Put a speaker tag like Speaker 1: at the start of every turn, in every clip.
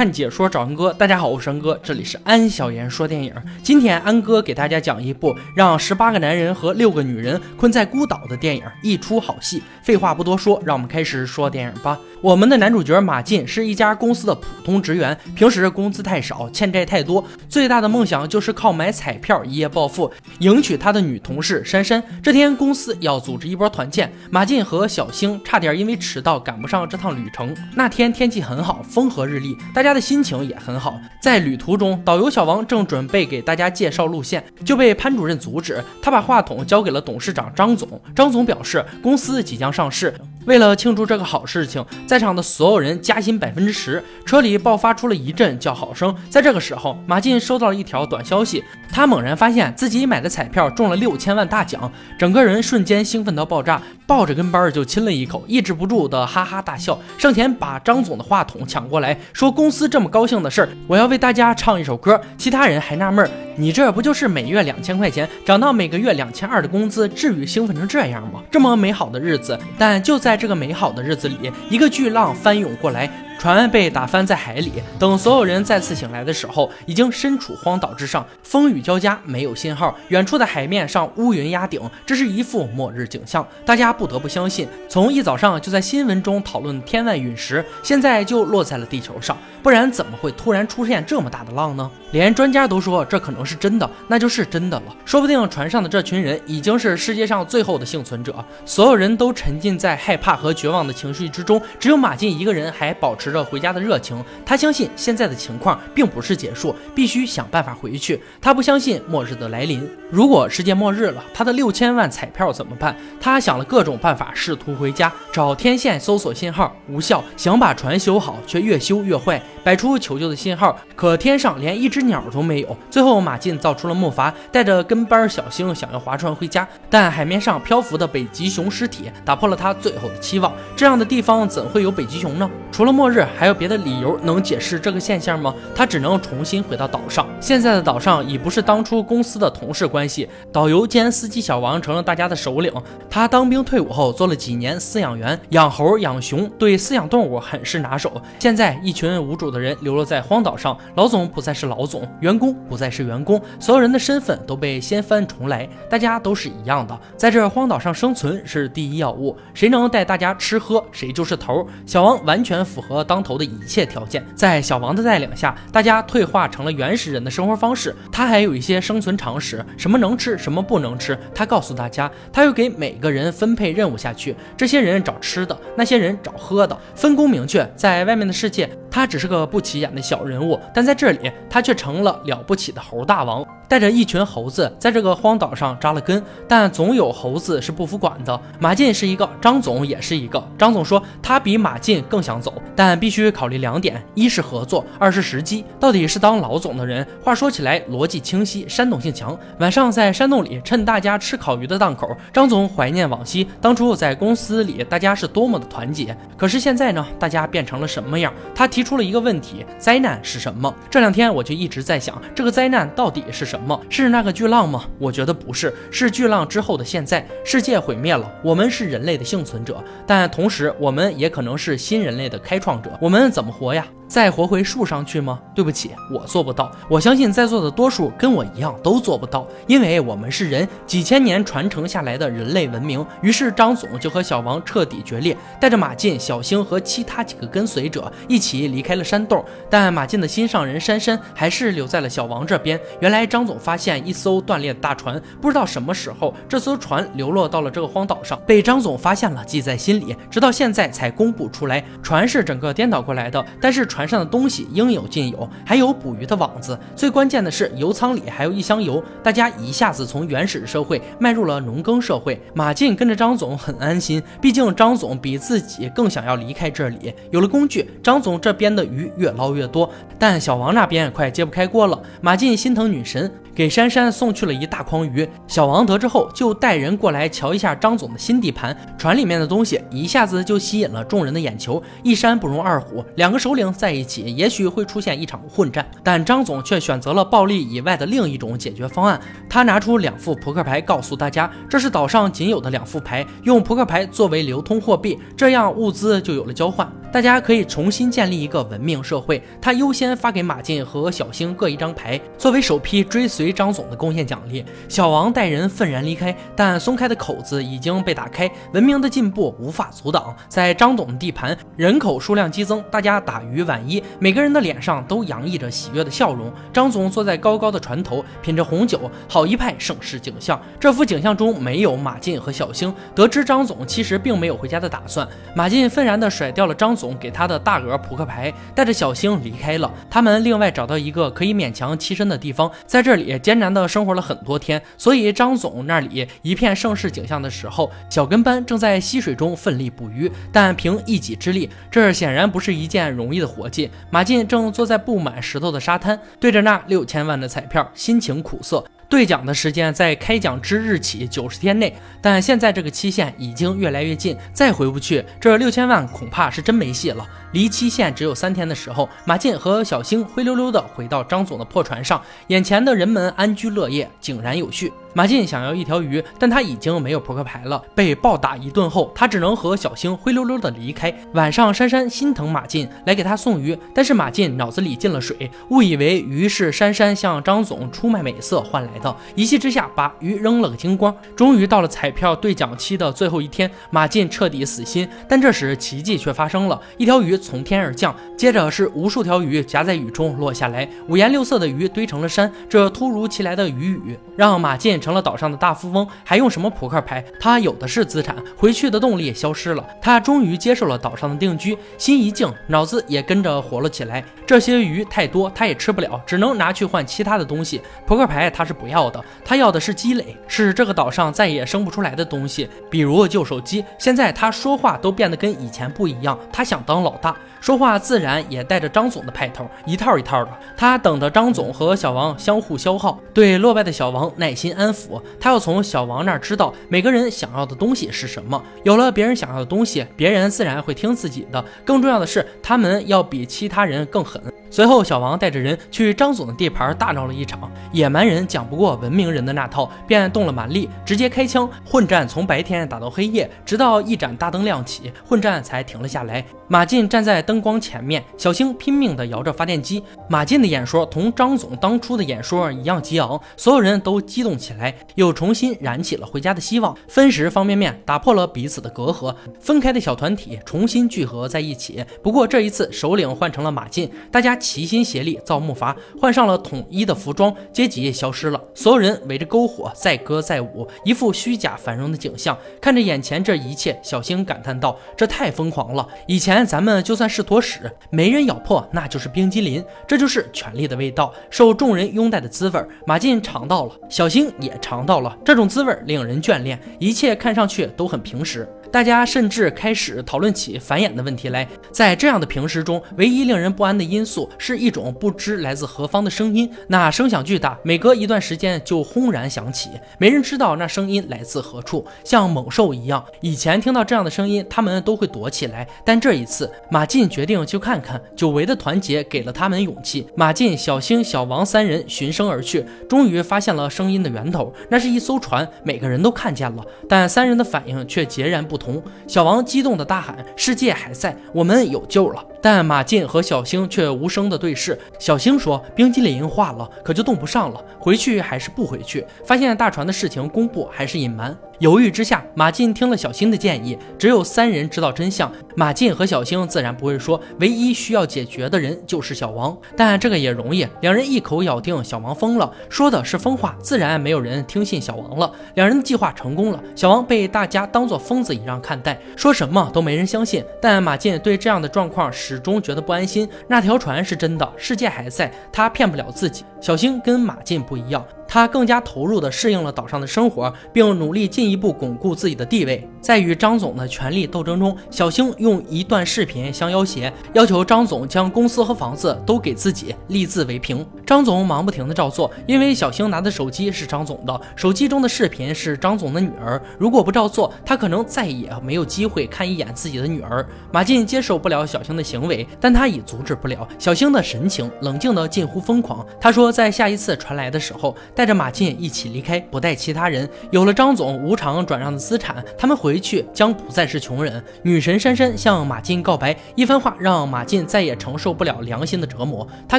Speaker 1: 看解说找安哥。大家好，我是安哥，这里是安小言说电影。今天安哥给大家讲一部让十八个男人和六个女人困在孤岛的电影，一出好戏。废话不多说，让我们开始说电影吧。我们的男主角马进是一家公司的普通职员，平时工资太少，欠债太多，最大的梦想就是靠买彩票一夜暴富，迎娶他的女同事珊珊。这天公司要组织一波团建，马进和小星差点因为迟到赶不上这趟旅程。那天天气很好，风和日丽，大家他的心情也很好。在旅途中，导游小王正准备给大家介绍路线，就被潘主任阻止。他把话筒交给了董事长张总，张总表示公司即将上市。为了庆祝这个好事情，在场的所有人加薪百分之十。车里爆发出了一阵叫好声。在这个时候，马进收到了一条短消息，他猛然发现自己买的彩票中了六千万大奖，整个人瞬间兴奋到爆炸，抱着跟班儿就亲了一口，抑制不住的哈哈大笑，上前把张总的话筒抢过来，说：“公司这么高兴的事儿，我要为大家唱一首歌。”其他人还纳闷儿：“你这不就是每月两千块钱涨到每个月两千二的工资，至于兴奋成这样吗？这么美好的日子，但就在。在这个美好的日子里，一个巨浪翻涌过来。船被打翻在海里，等所有人再次醒来的时候，已经身处荒岛之上，风雨交加，没有信号。远处的海面上乌云压顶，这是一副末日景象。大家不得不相信，从一早上就在新闻中讨论天外陨石，现在就落在了地球上，不然怎么会突然出现这么大的浪呢？连专家都说这可能是真的，那就是真的了。说不定船上的这群人已经是世界上最后的幸存者，所有人都沉浸在害怕和绝望的情绪之中，只有马进一个人还保持。着回家的热情，他相信现在的情况并不是结束，必须想办法回去。他不相信末日的来临。如果世界末日了，他的六千万彩票怎么办？他想了各种办法，试图回家找天线搜索信号，无效。想把船修好，却越修越坏，摆出求救的信号，可天上连一只鸟都没有。最后，马进造出了木筏，带着跟班小星想要划船回家，但海面上漂浮的北极熊尸体打破了他最后的期望。这样的地方怎会有北极熊呢？除了末日。还有别的理由能解释这个现象吗？他只能重新回到岛上。现在的岛上已不是当初公司的同事关系，导游兼司机小王成了大家的首领。他当兵退伍后做了几年饲养员，养猴养熊，对饲养动物很是拿手。现在一群无主的人流落在荒岛上，老总不再是老总，员工不再是员工，所有人的身份都被掀翻重来，大家都是一样的。在这荒岛上生存是第一要务，谁能带大家吃喝，谁就是头。小王完全符合当。头的一切条件，在小王的带领下，大家退化成了原始人的生活方式。他还有一些生存常识，什么能吃，什么不能吃，他告诉大家。他又给每个人分配任务下去，这些人找吃的，那些人找喝的，分工明确。在外面的世界，他只是个不起眼的小人物，但在这里，他却成了了不起的猴大王。带着一群猴子在这个荒岛上扎了根，但总有猴子是不服管的。马进是一个，张总也是一个。张总说他比马进更想走，但必须考虑两点：一是合作，二是时机。到底是当老总的人，话说起来逻辑清晰，煽动性强。晚上在山洞里，趁大家吃烤鱼的档口，张总怀念往昔，当初在公司里大家是多么的团结。可是现在呢，大家变成了什么样？他提提出了一个问题：灾难是什么？这两天我就一直在想，这个灾难到底是？什么是那个巨浪吗？我觉得不是，是巨浪之后的现在，世界毁灭了，我们是人类的幸存者，但同时我们也可能是新人类的开创者，我们怎么活呀？再活回树上去吗？对不起，我做不到。我相信在座的多数跟我一样都做不到，因为我们是人，几千年传承下来的人类文明。于是张总就和小王彻底决裂，带着马进、小星和其他几个跟随者一起离开了山洞。但马进的心上人珊珊还是留在了小王这边。原来张总发现一艘断裂的大船，不知道什么时候这艘船流落到了这个荒岛上，被张总发现了，记在心里，直到现在才公布出来。船是整个颠倒过来的，但是船。船上的东西应有尽有，还有捕鱼的网子。最关键的是，油舱里还有一箱油。大家一下子从原始社会迈入了农耕社会。马进跟着张总很安心，毕竟张总比自己更想要离开这里。有了工具，张总这边的鱼越捞越多，但小王那边也快揭不开锅了。马进心疼女神。给珊珊送去了一大筐鱼。小王得知后，就带人过来瞧一下张总的新地盘。船里面的东西一下子就吸引了众人的眼球。一山不容二虎，两个首领在一起，也许会出现一场混战。但张总却选择了暴力以外的另一种解决方案。他拿出两副扑克牌，告诉大家，这是岛上仅有的两副牌，用扑克牌作为流通货币，这样物资就有了交换。大家可以重新建立一个文明社会。他优先发给马进和小星各一张牌，作为首批追随张总的贡献奖励。小王带人愤然离开，但松开的口子已经被打开。文明的进步无法阻挡。在张总的地盘，人口数量激增，大家打鱼晚衣，每个人的脸上都洋溢着喜悦的笑容。张总坐在高高的船头，品着红酒，好一派盛世景象。这幅景象中没有马进和小星。得知张总其实并没有回家的打算，马进愤然地甩掉了张。总给他的大额扑克牌，带着小星离开了。他们另外找到一个可以勉强栖身的地方，在这里艰难的生活了很多天。所以张总那里一片盛世景象的时候，小跟班正在溪水中奋力捕鱼。但凭一己之力，这显然不是一件容易的活计。马进正坐在布满石头的沙滩，对着那六千万的彩票，心情苦涩。兑奖的时间在开奖之日起九十天内，但现在这个期限已经越来越近，再回不去，这六千万恐怕是真没戏了。离期限只有三天的时候，马进和小星灰溜溜的回到张总的破船上，眼前的人们安居乐业，井然有序。马进想要一条鱼，但他已经没有扑克牌了。被暴打一顿后，他只能和小星灰溜溜的离开。晚上，珊珊心疼马进，来给他送鱼，但是马进脑子里进了水，误以为鱼是珊珊向张总出卖美色换来一气之下把鱼扔了个精光。终于到了彩票兑奖期的最后一天，马进彻底死心，但这时奇迹却发生了，一条鱼。从天而降，接着是无数条鱼夹在雨中落下来，五颜六色的鱼堆成了山。这突如其来的雨雨，让马进成了岛上的大富翁，还用什么扑克牌？他有的是资产，回去的动力也消失了。他终于接受了岛上的定居，心一静，脑子也跟着活了起来。这些鱼太多，他也吃不了，只能拿去换其他的东西。扑克牌他是不要的，他要的是积累，是这个岛上再也生不出来的东西，比如旧手机。现在他说话都变得跟以前不一样，他想当老大。说话自然也带着张总的派头，一套一套的。他等着张总和小王相互消耗，对落败的小王耐心安抚。他要从小王那儿知道每个人想要的东西是什么。有了别人想要的东西，别人自然会听自己的。更重要的是，他们要比其他人更狠。随后，小王带着人去张总的地盘大闹了一场。野蛮人讲不过文明人的那套，便动了蛮力，直接开枪。混战从白天打到黑夜，直到一盏大灯亮起，混战才停了下来。马进站在灯光前面，小星拼命地摇着发电机。马进的演说同张总当初的演说一样激昂，所有人都激动起来，又重新燃起了回家的希望。分食方便面打破了彼此的隔阂，分开的小团体重新聚合在一起。不过这一次，首领换成了马进，大家。齐心协力造木筏，换上了统一的服装，阶级也消失了。所有人围着篝火，载歌载舞，一副虚假繁荣的景象。看着眼前这一切，小星感叹道：“这太疯狂了！以前咱们就算是坨屎，没人咬破，那就是冰激凌。这就是权力的味道，受众人拥戴的滋味。马进尝到了，小星也尝到了，这种滋味令人眷恋。一切看上去都很平实。”大家甚至开始讨论起繁衍的问题来。在这样的平时中，唯一令人不安的因素是一种不知来自何方的声音，那声响巨大，每隔一段时间就轰然响起，没人知道那声音来自何处，像猛兽一样。以前听到这样的声音，他们都会躲起来，但这一次，马进决定去看看。久违的团结给了他们勇气。马进、小星、小王三人循声而去，终于发现了声音的源头，那是一艘船，每个人都看见了，但三人的反应却截然不。同同小王激动的大喊：“世界还在，我们有救了！”但马进和小星却无声的对视。小星说：“冰激凌化了，可就冻不上了。回去还是不回去？发现大船的事情，公布还是隐瞒？”犹豫之下，马进听了小星的建议，只有三人知道真相。马进和小星自然不会说，唯一需要解决的人就是小王。但这个也容易，两人一口咬定小王疯了，说的是疯话，自然没有人听信小王了。两人的计划成功了，小王被大家当做疯子一样看待，说什么都没人相信。但马进对这样的状况始终觉得不安心。那条船是真的，世界还在，他骗不了自己。小星跟马进不一样。他更加投入地适应了岛上的生活，并努力进一步巩固自己的地位。在与张总的权力斗争中，小星用一段视频相要挟，要求张总将公司和房子都给自己，立字为凭。张总忙不停地照做，因为小星拿的手机是张总的，手机中的视频是张总的女儿。如果不照做，他可能再也没有机会看一眼自己的女儿。马进接受不了小星的行为，但他已阻止不了小星的神情，冷静的近乎疯狂。他说，在下一次传来的时候，带着马进一起离开，不带其他人。有了张总无偿转让的资产，他们回去将不再是穷人。女神珊珊向马进告白，一番话让马进再也承受不了良心的折磨。他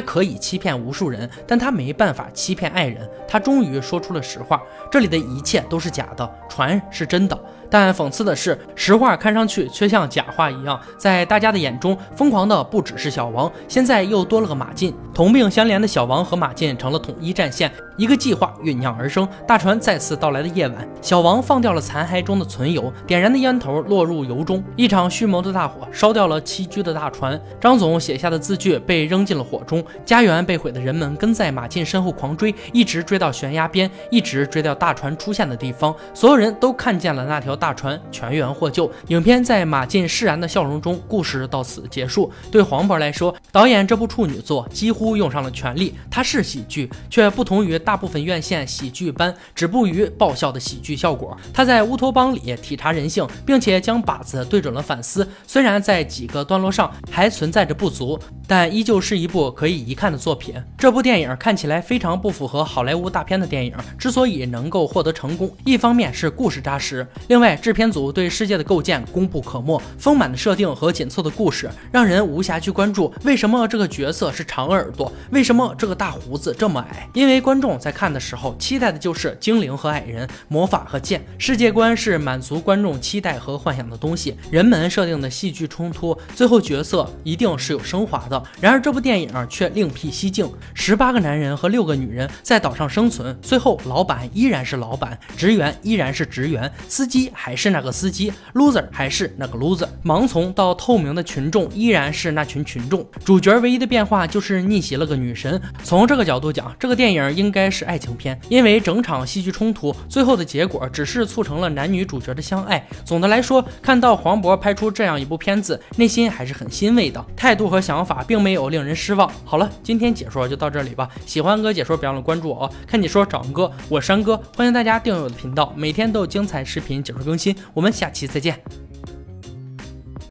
Speaker 1: 可以欺骗无数人，但他没办法欺骗爱人。他终于说出了实话：这里的一切都是假的，船是真的。但讽刺的是，实话看上去却像假话一样，在大家的眼中，疯狂的不只是小王，现在又多了个马进。同病相怜的小王和马进成了统一战线，一个计划酝酿而生。大船再次到来的夜晚，小王放掉了残骸中的存油，点燃的烟头落入油中，一场蓄谋的大火烧掉了栖居的大船。张总写下的字句被扔进了火中，家园被毁的人们跟在马进身后狂追，一直追到悬崖边，一直追到大船出现的地方。所有人都看见了那条。大船全员获救。影片在马进释然的笑容中，故事到此结束。对黄渤来说，导演这部处女作几乎用上了全力。它是喜剧，却不同于大部分院线喜剧般止步于爆笑的喜剧效果。他在乌托邦里体察人性，并且将靶子对准了反思。虽然在几个段落上还存在着不足，但依旧是一部可以一看的作品。这部电影看起来非常不符合好莱坞大片的电影，之所以能够获得成功，一方面是故事扎实，另外。制片组对世界的构建功不可没，丰满的设定和紧凑的故事让人无暇去关注为什么这个角色是长耳朵，为什么这个大胡子这么矮。因为观众在看的时候期待的就是精灵和矮人、魔法和剑，世界观是满足观众期待和幻想的东西。人们设定的戏剧冲突，最后角色一定是有升华的。然而这部电影却另辟蹊径，十八个男人和六个女人在岛上生存，最后老板依然是老板，职员依然是职员，司机。还是那个司机，loser 还是那个 loser，盲从到透明的群众依然是那群群众。主角唯一的变化就是逆袭了个女神。从这个角度讲，这个电影应该是爱情片，因为整场戏剧冲突最后的结果只是促成了男女主角的相爱。总的来说，看到黄渤拍出这样一部片子，内心还是很欣慰的。态度和想法并没有令人失望。好了，今天解说就到这里吧。喜欢哥解说，别忘了关注我哦。看解说找哥，我山哥，欢迎大家订阅我的频道，每天都有精彩视频解说。更新，我们下期再见。